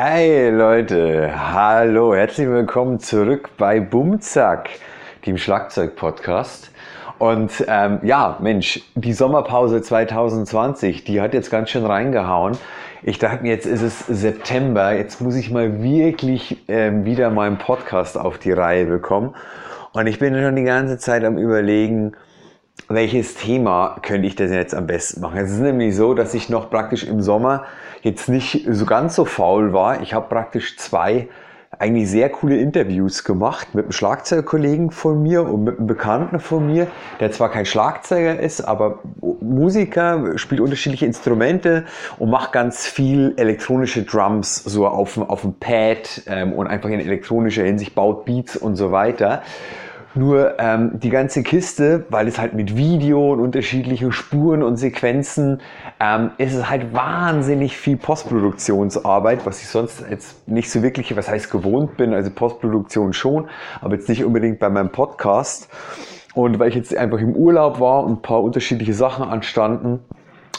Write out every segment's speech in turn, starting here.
Hey Leute, hallo, herzlich willkommen zurück bei Bumzack, dem Schlagzeug-Podcast. Und ähm, ja, Mensch, die Sommerpause 2020, die hat jetzt ganz schön reingehauen. Ich dachte mir, jetzt ist es September, jetzt muss ich mal wirklich ähm, wieder meinen Podcast auf die Reihe bekommen. Und ich bin schon die ganze Zeit am Überlegen, welches Thema könnte ich denn jetzt am besten machen? Es ist nämlich so, dass ich noch praktisch im Sommer jetzt nicht so ganz so faul war. Ich habe praktisch zwei eigentlich sehr coole Interviews gemacht mit einem Schlagzeugkollegen von mir und mit einem Bekannten von mir, der zwar kein Schlagzeuger ist, aber Musiker, spielt unterschiedliche Instrumente und macht ganz viel elektronische Drums so auf, auf dem Pad ähm, und einfach in elektronischer Hinsicht baut Beats und so weiter. Nur ähm, die ganze Kiste, weil es halt mit Video und unterschiedlichen Spuren und Sequenzen, ähm, ist es halt wahnsinnig viel Postproduktionsarbeit, was ich sonst jetzt nicht so wirklich, was heißt gewohnt bin, also Postproduktion schon, aber jetzt nicht unbedingt bei meinem Podcast. Und weil ich jetzt einfach im Urlaub war und ein paar unterschiedliche Sachen anstanden,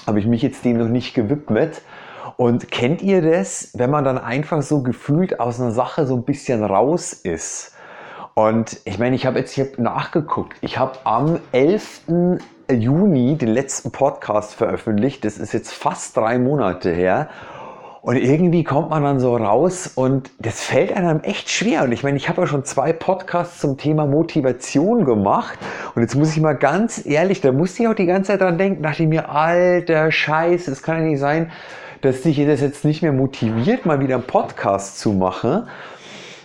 habe ich mich jetzt dem noch nicht gewidmet. Und kennt ihr das, wenn man dann einfach so gefühlt aus einer Sache so ein bisschen raus ist? Und ich meine, ich habe jetzt hier nachgeguckt. Ich habe am 11. Juni den letzten Podcast veröffentlicht. Das ist jetzt fast drei Monate her. Und irgendwie kommt man dann so raus und das fällt einem echt schwer. Und ich meine, ich habe ja schon zwei Podcasts zum Thema Motivation gemacht. Und jetzt muss ich mal ganz ehrlich, da musste ich auch die ganze Zeit dran denken, dachte ich mir, alter Scheiß, es kann ja nicht sein, dass dich das jetzt nicht mehr motiviert, mal wieder einen Podcast zu machen.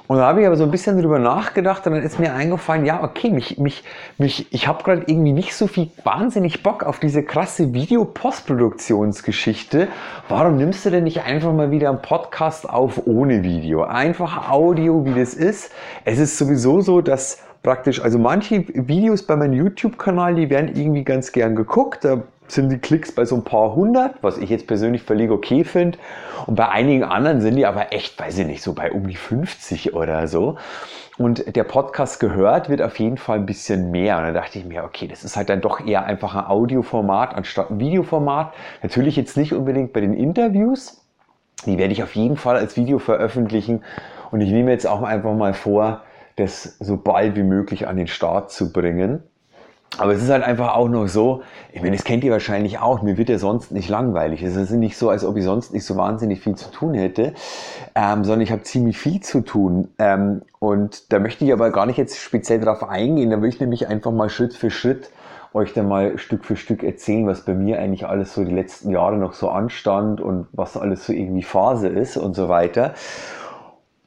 Und da habe ich aber so ein bisschen drüber nachgedacht und dann ist mir eingefallen, ja, okay, mich, mich, mich, ich habe gerade irgendwie nicht so viel wahnsinnig Bock auf diese krasse Video-Postproduktionsgeschichte. Warum nimmst du denn nicht einfach mal wieder einen Podcast auf ohne Video? Einfach Audio, wie das ist. Es ist sowieso so, dass praktisch, also manche Videos bei meinem YouTube-Kanal, die werden irgendwie ganz gern geguckt. Da sind die Klicks bei so ein paar hundert, was ich jetzt persönlich völlig okay finde. Und bei einigen anderen sind die aber echt, weiß ich nicht, so bei um die 50 oder so. Und der Podcast gehört wird auf jeden Fall ein bisschen mehr. Und da dachte ich mir, okay, das ist halt dann doch eher einfach ein Audioformat anstatt ein Videoformat. Natürlich jetzt nicht unbedingt bei den Interviews. Die werde ich auf jeden Fall als Video veröffentlichen. Und ich nehme jetzt auch einfach mal vor, das so bald wie möglich an den Start zu bringen. Aber es ist halt einfach auch noch so, ich meine, das kennt ihr wahrscheinlich auch, mir wird ja sonst nicht langweilig. Es ist nicht so, als ob ich sonst nicht so wahnsinnig viel zu tun hätte, ähm, sondern ich habe ziemlich viel zu tun. Ähm, und da möchte ich aber gar nicht jetzt speziell darauf eingehen, da will ich nämlich einfach mal Schritt für Schritt euch dann mal Stück für Stück erzählen, was bei mir eigentlich alles so die letzten Jahre noch so anstand und was alles so irgendwie Phase ist und so weiter.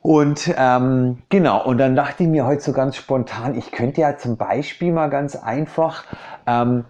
Und ähm, genau, und dann dachte ich mir heute so ganz spontan, ich könnte ja zum Beispiel mal ganz einfach ähm,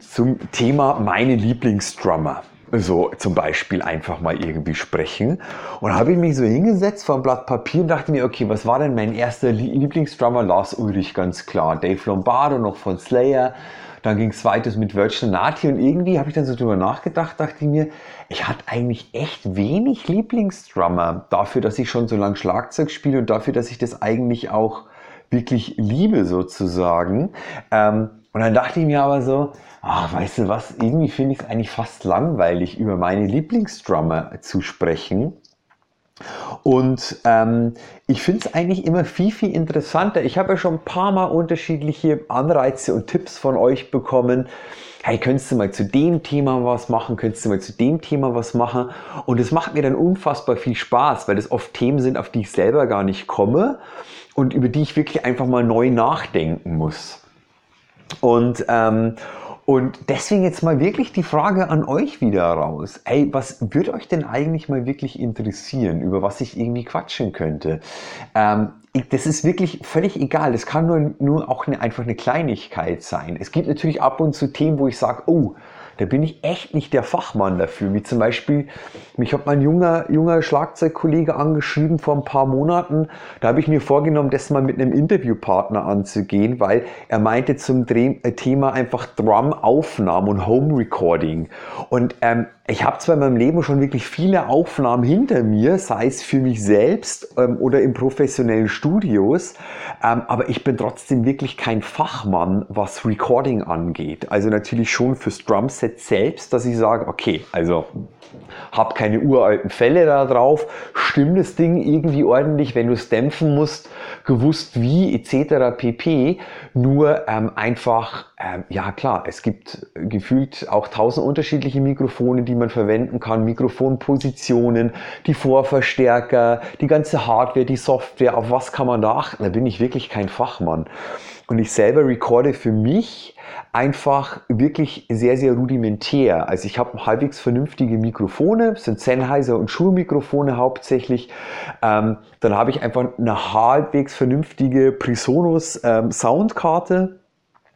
zum Thema meine Lieblingsdrummer so zum Beispiel einfach mal irgendwie sprechen. Und habe ich mich so hingesetzt vor ein Blatt Papier und dachte mir, okay, was war denn mein erster Lieblingsdrummer? Lars Ulrich, ganz klar. Dave Lombardo noch von Slayer. Dann ging es weiter mit Virtual Nati und irgendwie habe ich dann so drüber nachgedacht, dachte ich mir, ich hatte eigentlich echt wenig Lieblingsdrummer dafür, dass ich schon so lange Schlagzeug spiele und dafür, dass ich das eigentlich auch wirklich liebe sozusagen. Ähm, und dann dachte ich mir aber so, ach, weißt du was, irgendwie finde ich es eigentlich fast langweilig, über meine Lieblingsdrummer zu sprechen. Und ähm, ich finde es eigentlich immer viel, viel interessanter. Ich habe ja schon ein paar Mal unterschiedliche Anreize und Tipps von euch bekommen. Hey, könntest du mal zu dem Thema was machen? Könntest du mal zu dem Thema was machen? Und es macht mir dann unfassbar viel Spaß, weil das oft Themen sind, auf die ich selber gar nicht komme und über die ich wirklich einfach mal neu nachdenken muss. Und, ähm, und deswegen jetzt mal wirklich die Frage an euch wieder raus. Ey, was würde euch denn eigentlich mal wirklich interessieren, über was ich irgendwie quatschen könnte? Ähm, das ist wirklich völlig egal. Das kann nur, nur auch eine, einfach eine Kleinigkeit sein. Es gibt natürlich ab und zu Themen, wo ich sage, oh, da bin ich echt nicht der Fachmann dafür. Wie zum Beispiel, mich hat mein junger, junger Schlagzeugkollege angeschrieben vor ein paar Monaten. Da habe ich mir vorgenommen, das mal mit einem Interviewpartner anzugehen, weil er meinte zum äh, Thema einfach Drum-Aufnahmen und Home-Recording. Und ähm, ich habe zwar in meinem Leben schon wirklich viele Aufnahmen hinter mir, sei es für mich selbst ähm, oder in professionellen Studios, ähm, aber ich bin trotzdem wirklich kein Fachmann, was Recording angeht. Also natürlich schon fürs Drumset selbst, dass ich sage, okay, also habe keine uralten Fälle da drauf, stimmt das Ding irgendwie ordentlich, wenn du es dämpfen musst, gewusst wie etc. pp. Nur ähm, einfach, ähm, ja klar, es gibt gefühlt auch tausend unterschiedliche Mikrofone, die man verwenden kann, Mikrofonpositionen, die Vorverstärker, die ganze Hardware, die Software, auf was kann man da achten? Da bin ich wirklich kein Fachmann. Und ich selber recorde für mich einfach wirklich sehr, sehr rudimentär. Also ich habe halbwegs vernünftige Mikrofone, sind Sennheiser und Schulmikrofone hauptsächlich. Ähm, dann habe ich einfach eine halbwegs vernünftige Presonus ähm, Soundkarte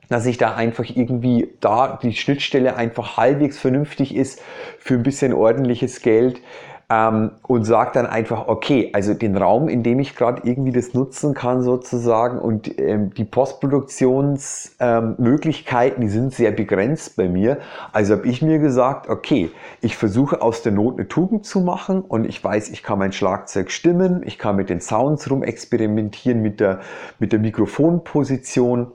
dass ich da einfach irgendwie da die Schnittstelle einfach halbwegs vernünftig ist für ein bisschen ordentliches Geld ähm, und sage dann einfach, okay, also den Raum, in dem ich gerade irgendwie das nutzen kann sozusagen und ähm, die Postproduktionsmöglichkeiten, ähm, die sind sehr begrenzt bei mir. Also habe ich mir gesagt, okay, ich versuche aus der Not eine Tugend zu machen und ich weiß, ich kann mein Schlagzeug stimmen, ich kann mit den Sounds rum experimentieren, mit der, mit der Mikrofonposition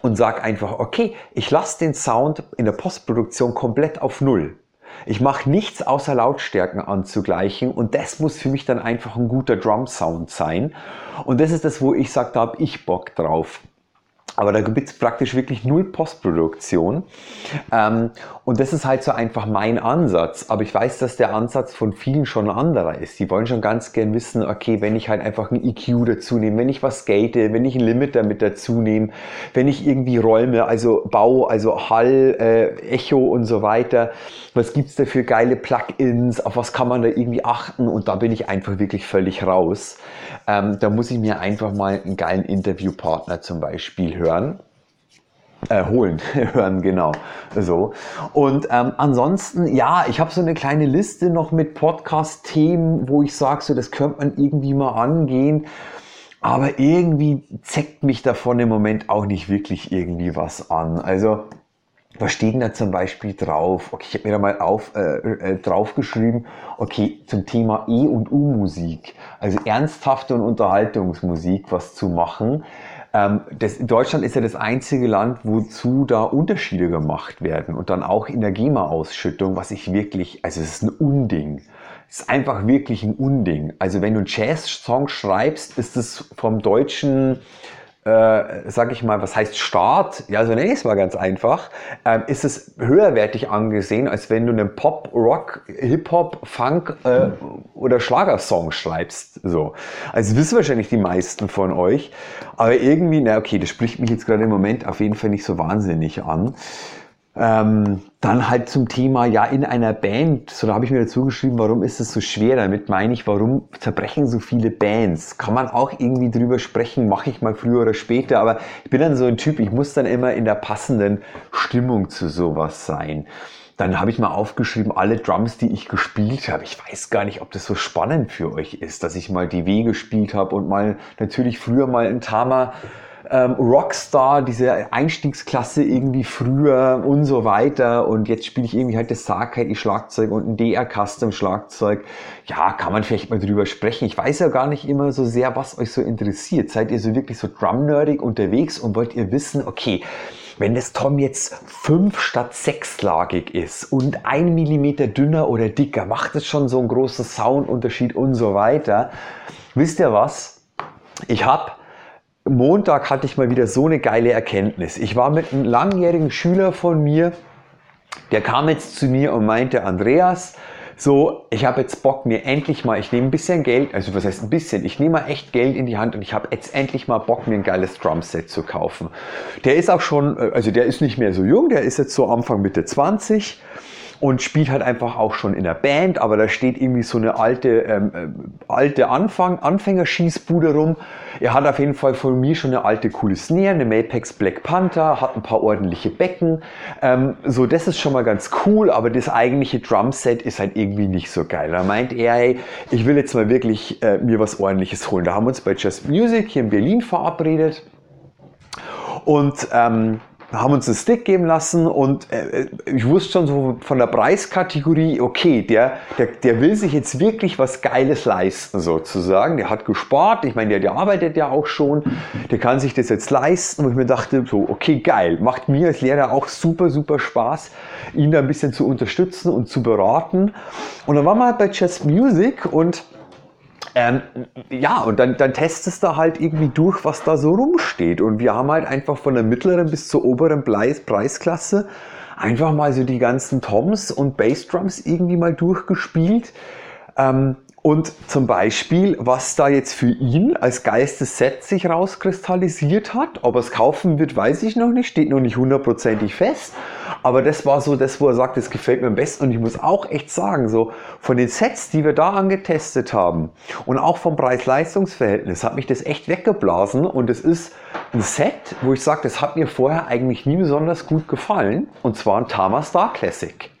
und sage einfach, okay, ich lasse den Sound in der Postproduktion komplett auf Null. Ich mache nichts außer Lautstärken anzugleichen und das muss für mich dann einfach ein guter Drum-Sound sein. Und das ist das, wo ich sage, da habe ich Bock drauf. Aber da gibt es praktisch wirklich null Postproduktion. Ähm, und das ist halt so einfach mein Ansatz. Aber ich weiß, dass der Ansatz von vielen schon ein anderer ist. Die wollen schon ganz gern wissen, okay, wenn ich halt einfach ein EQ dazu nehme, wenn ich was skate, wenn ich ein Limiter mit dazu nehme, wenn ich irgendwie Räume, also Bau, also Hall, äh, Echo und so weiter, was gibt's da für geile Plugins, auf was kann man da irgendwie achten? Und da bin ich einfach wirklich völlig raus. Ähm, da muss ich mir einfach mal einen geilen Interviewpartner zum Beispiel hören. Äh, holen, hören, genau. So. Und ähm, ansonsten, ja, ich habe so eine kleine Liste noch mit Podcast-Themen, wo ich sage, so, das könnte man irgendwie mal angehen. Aber irgendwie zeckt mich davon im Moment auch nicht wirklich irgendwie was an. Also, was steht denn da zum Beispiel drauf? Okay, ich habe mir da mal auf, äh, äh, draufgeschrieben, okay, zum Thema E- und U-Musik, also ernsthafte und Unterhaltungsmusik, was zu machen. Ähm, das, Deutschland ist ja das einzige Land, wozu da Unterschiede gemacht werden und dann auch in der GEMA-Ausschüttung, was ich wirklich, also es ist ein Unding. Es ist einfach wirklich ein Unding. Also wenn du einen Jazz-Song schreibst, ist es vom deutschen äh, sag ich mal, was heißt Start? Ja, so nenne ich es mal ganz einfach, ähm, ist es höherwertig angesehen, als wenn du einen Pop, Rock, Hip-Hop, Funk äh, oder Schlagersong schreibst. So. Also wissen wahrscheinlich die meisten von euch. Aber irgendwie, na okay, das spricht mich jetzt gerade im Moment auf jeden Fall nicht so wahnsinnig an. Ähm, dann halt zum Thema, ja, in einer Band, so da habe ich mir dazu geschrieben, warum ist es so schwer? Damit meine ich, warum zerbrechen so viele Bands? Kann man auch irgendwie drüber sprechen, mache ich mal früher oder später, aber ich bin dann so ein Typ, ich muss dann immer in der passenden Stimmung zu sowas sein. Dann habe ich mal aufgeschrieben, alle Drums, die ich gespielt habe. Ich weiß gar nicht, ob das so spannend für euch ist, dass ich mal die W gespielt habe und mal natürlich früher mal in Tama ähm, Rockstar, diese Einstiegsklasse irgendwie früher und so weiter. Und jetzt spiele ich irgendwie halt das Sarkite Schlagzeug und ein DR Custom Schlagzeug. Ja, kann man vielleicht mal drüber sprechen. Ich weiß ja gar nicht immer so sehr, was euch so interessiert. Seid ihr so wirklich so drum-nerdig unterwegs und wollt ihr wissen, okay, wenn das Tom jetzt fünf statt sechslagig ist und ein Millimeter dünner oder dicker, macht es schon so einen großen Soundunterschied und so weiter. Wisst ihr was? Ich habe Montag hatte ich mal wieder so eine geile Erkenntnis. Ich war mit einem langjährigen Schüler von mir, der kam jetzt zu mir und meinte, Andreas, so, ich habe jetzt Bock, mir endlich mal, ich nehme ein bisschen Geld, also was heißt ein bisschen, ich nehme mal echt Geld in die Hand und ich habe jetzt endlich mal Bock, mir ein geiles Drumset zu kaufen. Der ist auch schon, äh, also der ist nicht mehr so jung, der ist jetzt so Anfang Mitte 20 und spielt halt einfach auch schon in der Band, aber da steht irgendwie so eine alte, ähm, äh, alte Anfang, Anfängerschießbude rum. Er hat auf jeden Fall von mir schon eine alte coole Snare, eine Mapex Black Panther, hat ein paar ordentliche Becken. Ähm, so, das ist schon mal ganz cool, aber das eigentliche Drumset ist halt irgendwie nicht so geil. Da meint er, hey, ich will jetzt mal wirklich äh, mir was ordentliches holen. Da haben wir uns bei Just Music hier in Berlin verabredet und ähm, haben uns einen Stick geben lassen und äh, ich wusste schon so von der Preiskategorie, okay, der, der, der will sich jetzt wirklich was Geiles leisten sozusagen. Der hat gespart, ich meine, der, der arbeitet ja auch schon, der kann sich das jetzt leisten, wo ich mir dachte, so, okay, geil, macht mir als Lehrer auch super, super Spaß, ihn da ein bisschen zu unterstützen und zu beraten. Und dann waren wir halt bei Chess Music und ähm, ja, und dann, dann testest du halt irgendwie durch, was da so rumsteht. Und wir haben halt einfach von der mittleren bis zur oberen Preis Preisklasse einfach mal so die ganzen Toms und Bassdrums irgendwie mal durchgespielt. Ähm, und zum Beispiel, was da jetzt für ihn als geistes Set sich rauskristallisiert hat, ob er es kaufen wird, weiß ich noch nicht, steht noch nicht hundertprozentig fest. Aber das war so das, wo er sagt, das gefällt mir am besten. Und ich muss auch echt sagen, so von den Sets, die wir da angetestet haben und auch vom Preis-Leistungs-Verhältnis hat mich das echt weggeblasen. Und es ist ein Set, wo ich sage, das hat mir vorher eigentlich nie besonders gut gefallen. Und zwar ein Tama Star Classic.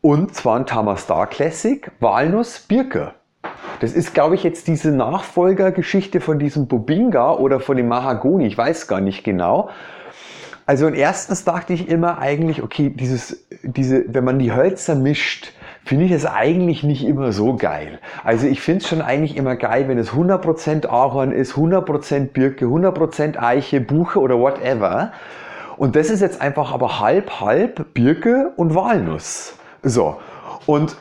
Und zwar ein Tama Star Classic Walnuss Birke. Das ist, glaube ich, jetzt diese Nachfolgergeschichte von diesem Bobinga oder von dem Mahagoni. Ich weiß gar nicht genau. Also und erstens dachte ich immer eigentlich, okay, dieses, diese, wenn man die Hölzer mischt, finde ich es eigentlich nicht immer so geil. Also ich finde es schon eigentlich immer geil, wenn es 100% Ahorn ist, 100% Birke, 100% Eiche, Buche oder whatever. Und das ist jetzt einfach aber halb, halb Birke und Walnuss. So, und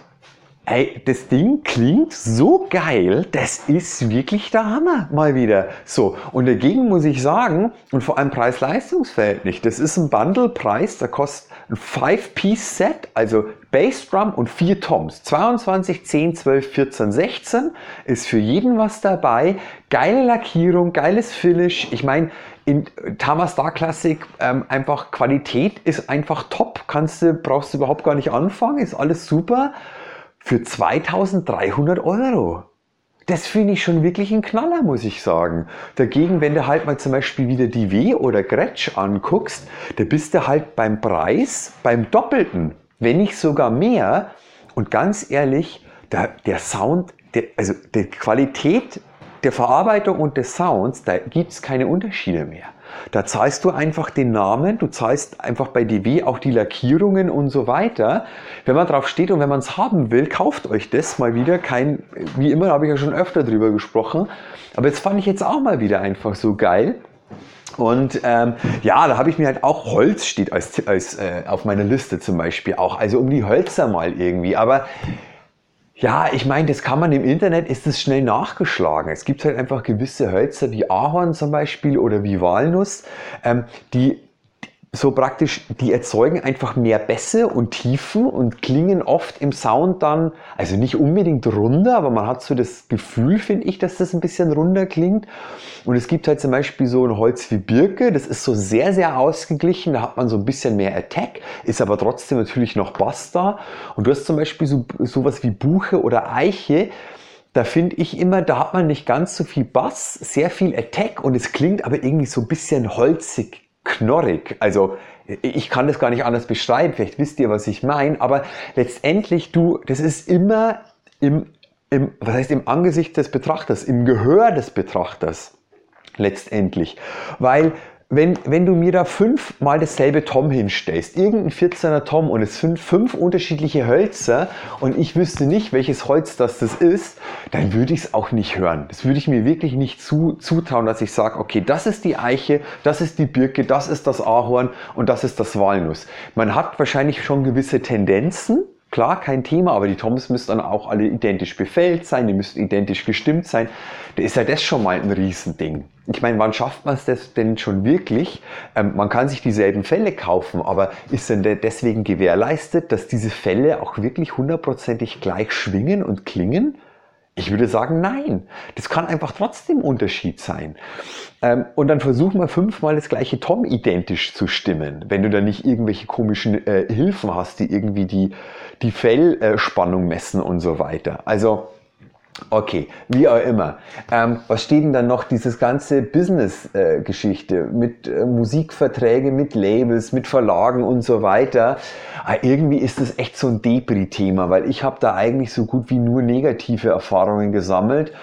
ey, das Ding klingt so geil, das ist wirklich der Hammer mal wieder. So, und dagegen muss ich sagen, und vor allem Preis-Leistungs-Verhältnis, das ist ein Bundle-Preis, der kostet ein 5-Piece-Set, also Bassdrum und vier Toms. 22, 10, 12, 14, 16 ist für jeden was dabei. Geile Lackierung, geiles Finish. Ich meine, in Tama Star Classic ähm, einfach Qualität ist einfach top. Kannst du, brauchst du überhaupt gar nicht anfangen, ist alles super. Für 2300 Euro. Das finde ich schon wirklich ein Knaller, muss ich sagen. Dagegen, wenn du halt mal zum Beispiel wieder die W oder Gretsch anguckst, da bist du halt beim Preis beim Doppelten, wenn nicht sogar mehr. Und ganz ehrlich, der, der Sound, der, also die Qualität der Verarbeitung und des Sounds, da gibt es keine Unterschiede mehr. Da zahlst du einfach den Namen, du zahlst einfach bei DW auch die Lackierungen und so weiter. Wenn man drauf steht und wenn man es haben will, kauft euch das mal wieder. Kein, wie immer habe ich ja schon öfter drüber gesprochen. Aber jetzt fand ich jetzt auch mal wieder einfach so geil. Und ähm, ja, da habe ich mir halt auch Holz steht als, als äh, auf meiner Liste zum Beispiel auch. Also um die Hölzer mal irgendwie. Aber ja, ich meine, das kann man im Internet, ist es schnell nachgeschlagen. Es gibt halt einfach gewisse Hölzer wie Ahorn zum Beispiel oder wie Walnuss, ähm, die so praktisch, die erzeugen einfach mehr Bässe und Tiefen und klingen oft im Sound dann, also nicht unbedingt runder, aber man hat so das Gefühl, finde ich, dass das ein bisschen runder klingt. Und es gibt halt zum Beispiel so ein Holz wie Birke, das ist so sehr, sehr ausgeglichen, da hat man so ein bisschen mehr Attack, ist aber trotzdem natürlich noch Bass da. Und du hast zum Beispiel so sowas wie Buche oder Eiche, da finde ich immer, da hat man nicht ganz so viel Bass, sehr viel Attack und es klingt aber irgendwie so ein bisschen holzig knorrig. Also ich kann das gar nicht anders beschreiben, vielleicht wisst ihr, was ich meine, aber letztendlich du, das ist immer im, im, was heißt im Angesicht des Betrachters, im Gehör des Betrachters letztendlich. Weil wenn, wenn du mir da fünfmal dasselbe Tom hinstellst, irgendein 14er Tom und es sind fünf unterschiedliche Hölzer und ich wüsste nicht, welches Holz das, das ist, dann würde ich es auch nicht hören. Das würde ich mir wirklich nicht zu, zutrauen, dass ich sage, okay, das ist die Eiche, das ist die Birke, das ist das Ahorn und das ist das Walnuss. Man hat wahrscheinlich schon gewisse Tendenzen, Klar, kein Thema, aber die Toms müssen dann auch alle identisch befällt sein, die müssen identisch gestimmt sein. Da ist ja das schon mal ein Riesending. Ich meine, wann schafft man es das denn schon wirklich? Ähm, man kann sich dieselben Fälle kaufen, aber ist denn deswegen gewährleistet, dass diese Fälle auch wirklich hundertprozentig gleich schwingen und klingen? Ich würde sagen, nein. Das kann einfach trotzdem Unterschied sein. Ähm, und dann versuch mal fünfmal das gleiche Tom identisch zu stimmen, wenn du da nicht irgendwelche komischen äh, Hilfen hast, die irgendwie die, die Fellspannung messen und so weiter. Also, Okay, wie auch immer. Ähm, was steht denn dann noch? Dieses ganze Business-Geschichte äh, mit äh, Musikverträge, mit Labels, mit Verlagen und so weiter. Aber ah, irgendwie ist das echt so ein Depri-Thema, weil ich habe da eigentlich so gut wie nur negative Erfahrungen gesammelt.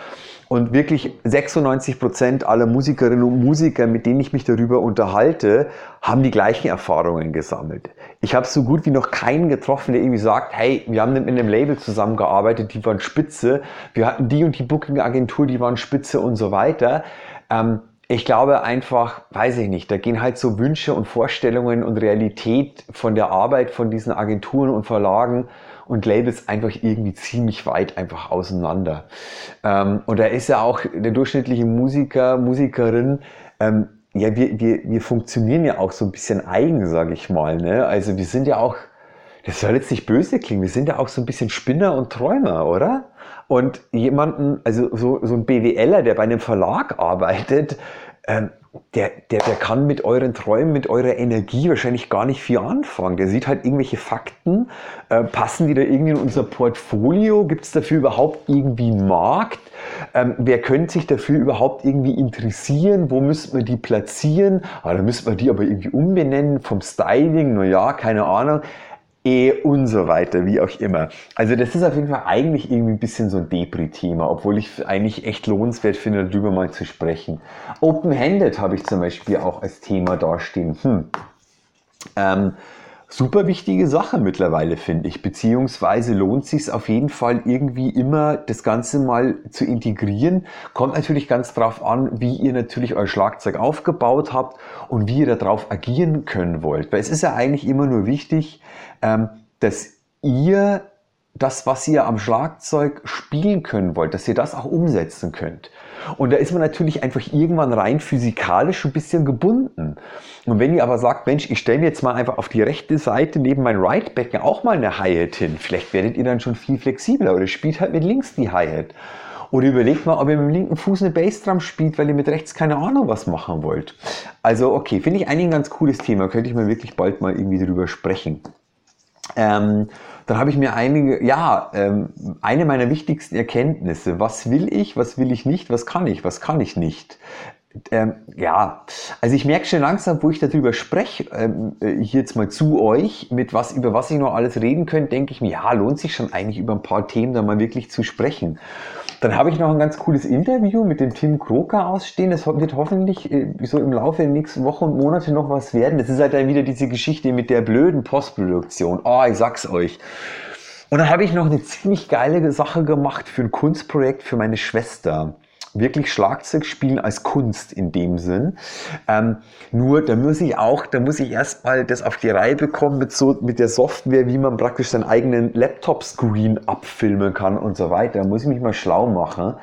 Und wirklich 96 Prozent aller Musikerinnen und Musiker, mit denen ich mich darüber unterhalte, haben die gleichen Erfahrungen gesammelt. Ich habe so gut wie noch keinen getroffen, der irgendwie sagt, hey, wir haben mit einem Label zusammengearbeitet, die waren spitze, wir hatten die und die Booking-Agentur, die waren spitze und so weiter. Ähm, ich glaube einfach, weiß ich nicht, da gehen halt so Wünsche und Vorstellungen und Realität von der Arbeit von diesen Agenturen und Verlagen und Labels einfach irgendwie ziemlich weit einfach auseinander. Ähm, und da ist ja auch der durchschnittliche Musiker, Musikerin, ähm, ja, wir, wir, wir funktionieren ja auch so ein bisschen eigen, sage ich mal. Ne? Also wir sind ja auch, das soll jetzt nicht böse klingen, wir sind ja auch so ein bisschen Spinner und Träumer, oder? Und jemanden, also so, so ein BWLer, der bei einem Verlag arbeitet, ähm, der, der, der kann mit euren Träumen, mit eurer Energie wahrscheinlich gar nicht viel anfangen. Der sieht halt irgendwelche Fakten, äh, passen die da irgendwie in unser Portfolio? Gibt es dafür überhaupt irgendwie einen Markt? Ähm, wer könnte sich dafür überhaupt irgendwie interessieren? Wo müsste man die platzieren? Ah, da müsste man die aber irgendwie umbenennen vom Styling, naja, keine Ahnung. E und so weiter, wie auch immer. Also das ist auf jeden Fall eigentlich irgendwie ein bisschen so ein Depri-Thema, obwohl ich eigentlich echt lohnenswert finde, darüber mal zu sprechen. Open-Handed habe ich zum Beispiel auch als Thema dastehen. Hm. Ähm, super wichtige Sache mittlerweile, finde ich. Beziehungsweise lohnt sich auf jeden Fall irgendwie immer, das Ganze mal zu integrieren. Kommt natürlich ganz drauf an, wie ihr natürlich euer Schlagzeug aufgebaut habt und wie ihr darauf agieren können wollt. Weil es ist ja eigentlich immer nur wichtig, ähm, dass ihr das, was ihr am Schlagzeug spielen können wollt, dass ihr das auch umsetzen könnt. Und da ist man natürlich einfach irgendwann rein physikalisch ein bisschen gebunden. Und wenn ihr aber sagt, Mensch, ich stelle jetzt mal einfach auf die rechte Seite neben mein Right-Becken auch mal eine Hi-Hat hin, vielleicht werdet ihr dann schon viel flexibler oder spielt halt mit links die Hi-Hat. Oder überlegt mal, ob ihr mit dem linken Fuß eine Bassdrum spielt, weil ihr mit rechts keine Ahnung was machen wollt. Also okay, finde ich eigentlich ein ganz cooles Thema. Könnte ich mal wirklich bald mal irgendwie drüber sprechen. Ähm, dann habe ich mir einige, ja, ähm, eine meiner wichtigsten Erkenntnisse. Was will ich, was will ich nicht, was kann ich, was kann ich nicht? Ähm, ja, also ich merke schon langsam, wo ich darüber spreche, ähm, äh, jetzt mal zu euch, mit was, über was ich noch alles reden könnte, denke ich mir, ja, lohnt sich schon eigentlich über ein paar Themen da mal wirklich zu sprechen. Dann habe ich noch ein ganz cooles Interview mit dem Tim Kroker ausstehen. Das wird hoffentlich äh, so im Laufe der nächsten Wochen und Monate noch was werden. Das ist halt dann wieder diese Geschichte mit der blöden Postproduktion. Oh, ich sag's euch. Und dann habe ich noch eine ziemlich geile Sache gemacht für ein Kunstprojekt für meine Schwester wirklich Schlagzeug spielen als Kunst in dem Sinn. Ähm, nur da muss ich auch, da muss ich erstmal das auf die Reihe bekommen mit so mit der Software, wie man praktisch seinen eigenen Laptop-Screen abfilmen kann und so weiter. Da muss ich mich mal schlau machen.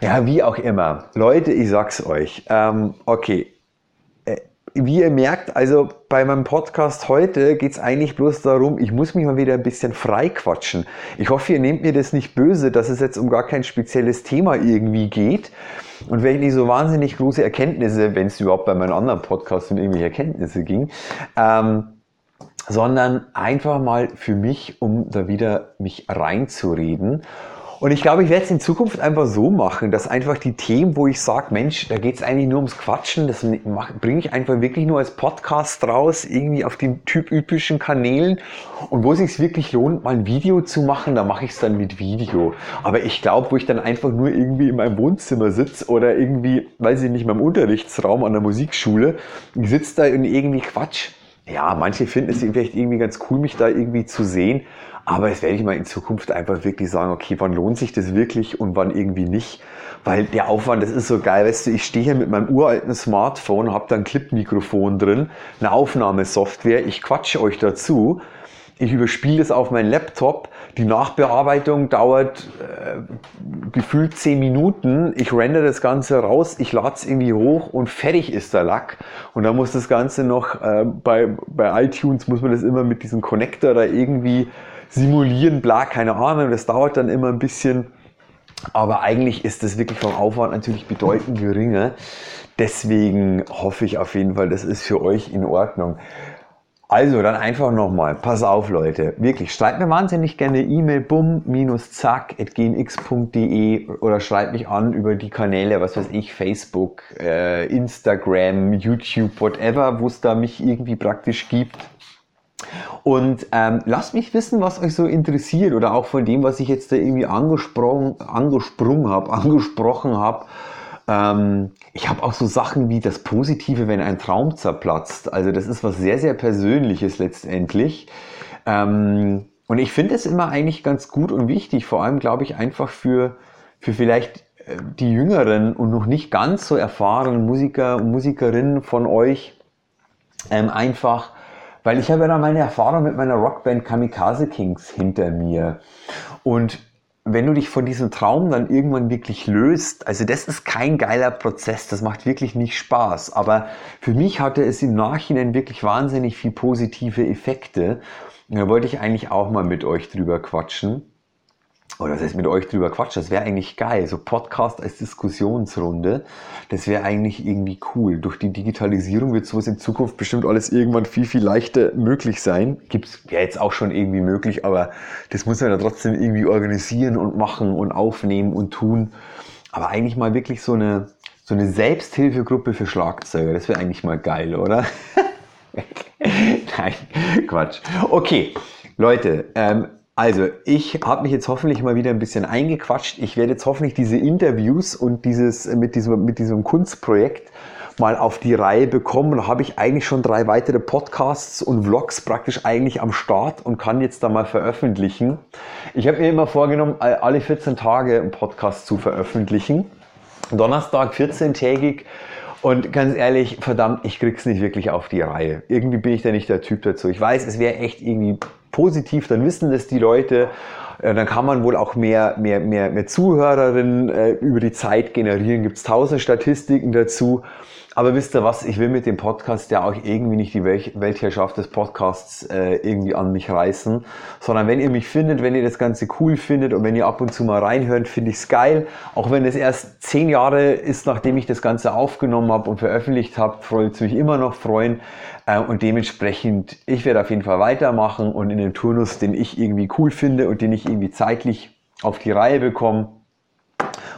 Ja, wie auch immer. Leute, ich sag's euch. Ähm, okay, wie ihr merkt, also bei meinem Podcast heute geht es eigentlich bloß darum, ich muss mich mal wieder ein bisschen frei quatschen. Ich hoffe, ihr nehmt mir das nicht böse, dass es jetzt um gar kein spezielles Thema irgendwie geht. Und wenn ich nicht so wahnsinnig große Erkenntnisse, wenn es überhaupt bei meinem anderen Podcast um irgendwelche Erkenntnisse ging, ähm, sondern einfach mal für mich, um da wieder mich reinzureden und ich glaube, ich werde es in Zukunft einfach so machen, dass einfach die Themen, wo ich sage, Mensch, da geht es eigentlich nur ums Quatschen, das bringe ich einfach wirklich nur als Podcast raus, irgendwie auf den typüblichen Kanälen. Und wo es sich wirklich lohnt, mal ein Video zu machen, da mache ich es dann mit Video. Aber ich glaube, wo ich dann einfach nur irgendwie in meinem Wohnzimmer sitze oder irgendwie, weiß ich nicht, in meinem Unterrichtsraum an der Musikschule, sitze da und irgendwie Quatsch. Ja, manche finden es vielleicht irgendwie ganz cool, mich da irgendwie zu sehen. Aber jetzt werde ich mal in Zukunft einfach wirklich sagen, okay, wann lohnt sich das wirklich und wann irgendwie nicht. Weil der Aufwand, das ist so geil, weißt du, ich stehe hier mit meinem uralten Smartphone, habe da ein Clip-Mikrofon drin, eine Aufnahmesoftware, ich quatsche euch dazu, ich überspiele das auf meinen Laptop, die Nachbearbeitung dauert äh, gefühlt 10 Minuten, ich render das Ganze raus, ich lade es irgendwie hoch und fertig ist der Lack. Und dann muss das Ganze noch, äh, bei, bei iTunes muss man das immer mit diesem Connector da irgendwie simulieren, bla, keine Ahnung, das dauert dann immer ein bisschen. Aber eigentlich ist das wirklich vom Aufwand natürlich bedeutend geringer. Deswegen hoffe ich auf jeden Fall, das ist für euch in Ordnung. Also dann einfach nochmal, pass auf Leute, wirklich, schreibt mir wahnsinnig gerne E-Mail bum-zack.gmx.de oder schreibt mich an über die Kanäle, was weiß ich, Facebook, äh, Instagram, YouTube, whatever, wo es da mich irgendwie praktisch gibt. Und ähm, lasst mich wissen, was euch so interessiert oder auch von dem, was ich jetzt da irgendwie angesprochen, angesprungen habe, angesprochen habe. Ähm, ich habe auch so Sachen wie das Positive, wenn ein Traum zerplatzt. Also das ist was sehr, sehr Persönliches letztendlich. Ähm, und ich finde es immer eigentlich ganz gut und wichtig, vor allem glaube ich einfach für, für vielleicht äh, die jüngeren und noch nicht ganz so erfahrenen Musiker und Musikerinnen von euch, ähm, einfach, weil ich habe ja da meine Erfahrung mit meiner Rockband Kamikaze Kings hinter mir. Und wenn du dich von diesem Traum dann irgendwann wirklich löst, also das ist kein geiler Prozess, das macht wirklich nicht Spaß. Aber für mich hatte es im Nachhinein wirklich wahnsinnig viel positive Effekte. Da wollte ich eigentlich auch mal mit euch drüber quatschen oder das heißt mit euch drüber quatschen, das wäre eigentlich geil. So Podcast als Diskussionsrunde, das wäre eigentlich irgendwie cool. Durch die Digitalisierung wird sowas in Zukunft bestimmt alles irgendwann viel, viel leichter möglich sein. Gibt's ja jetzt auch schon irgendwie möglich, aber das muss man ja trotzdem irgendwie organisieren und machen und aufnehmen und tun. Aber eigentlich mal wirklich so eine, so eine Selbsthilfegruppe für Schlagzeuger, das wäre eigentlich mal geil, oder? Nein, Quatsch. Okay, Leute, ähm, also, ich habe mich jetzt hoffentlich mal wieder ein bisschen eingequatscht. Ich werde jetzt hoffentlich diese Interviews und dieses mit diesem, mit diesem Kunstprojekt mal auf die Reihe bekommen. Da habe ich eigentlich schon drei weitere Podcasts und Vlogs praktisch eigentlich am Start und kann jetzt da mal veröffentlichen. Ich habe mir immer vorgenommen, alle 14 Tage einen Podcast zu veröffentlichen. Donnerstag 14-tägig. Und ganz ehrlich, verdammt, ich krieg's nicht wirklich auf die Reihe. Irgendwie bin ich da nicht der Typ dazu. Ich weiß, es wäre echt irgendwie positiv, dann wissen das die Leute. Äh, dann kann man wohl auch mehr, mehr, mehr, mehr Zuhörerinnen äh, über die Zeit generieren. Gibt es tausend Statistiken dazu. Aber wisst ihr was, ich will mit dem Podcast ja auch irgendwie nicht die Weltherrschaft des Podcasts äh, irgendwie an mich reißen, sondern wenn ihr mich findet, wenn ihr das Ganze cool findet und wenn ihr ab und zu mal reinhört, finde ich es geil. Auch wenn es erst zehn Jahre ist, nachdem ich das Ganze aufgenommen habe und veröffentlicht habe, freut es mich immer noch freuen. Äh, und dementsprechend, ich werde auf jeden Fall weitermachen und in dem Turnus, den ich irgendwie cool finde und den ich irgendwie zeitlich auf die Reihe bekomme.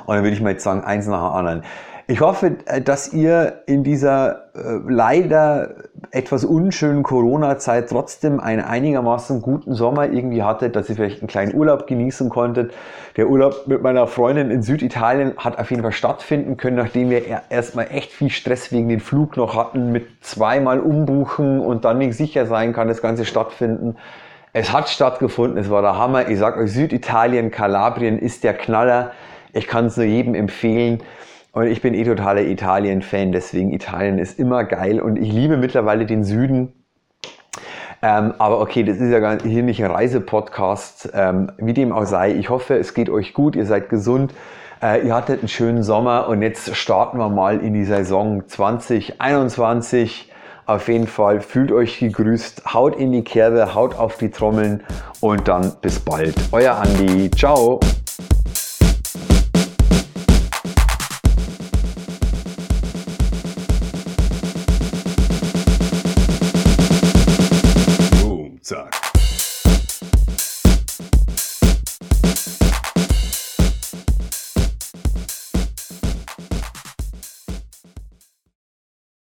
Und dann würde ich mal jetzt sagen, eins nach dem anderen. Ich hoffe, äh, dass ihr in dieser äh, leider etwas unschönen Corona-Zeit trotzdem einen einigermaßen guten Sommer irgendwie hattet, dass ihr vielleicht einen kleinen Urlaub genießen konntet. Der Urlaub mit meiner Freundin in Süditalien hat auf jeden Fall stattfinden können, nachdem wir erstmal echt viel Stress wegen den Flug noch hatten, mit zweimal umbuchen und dann nicht sicher sein kann, das Ganze stattfinden. Es hat stattgefunden, es war der Hammer. Ich sag euch, Süditalien, Kalabrien ist der Knaller. Ich kann es nur jedem empfehlen. Und ich bin eh totaler Italien-Fan, deswegen Italien ist immer geil und ich liebe mittlerweile den Süden. Ähm, aber okay, das ist ja hier nicht ein Reisepodcast. Ähm, wie dem auch sei, ich hoffe, es geht euch gut, ihr seid gesund, äh, ihr hattet einen schönen Sommer und jetzt starten wir mal in die Saison 2021. Auf jeden Fall fühlt euch gegrüßt, haut in die Kerbe, haut auf die Trommeln und dann bis bald. Euer Andi, ciao.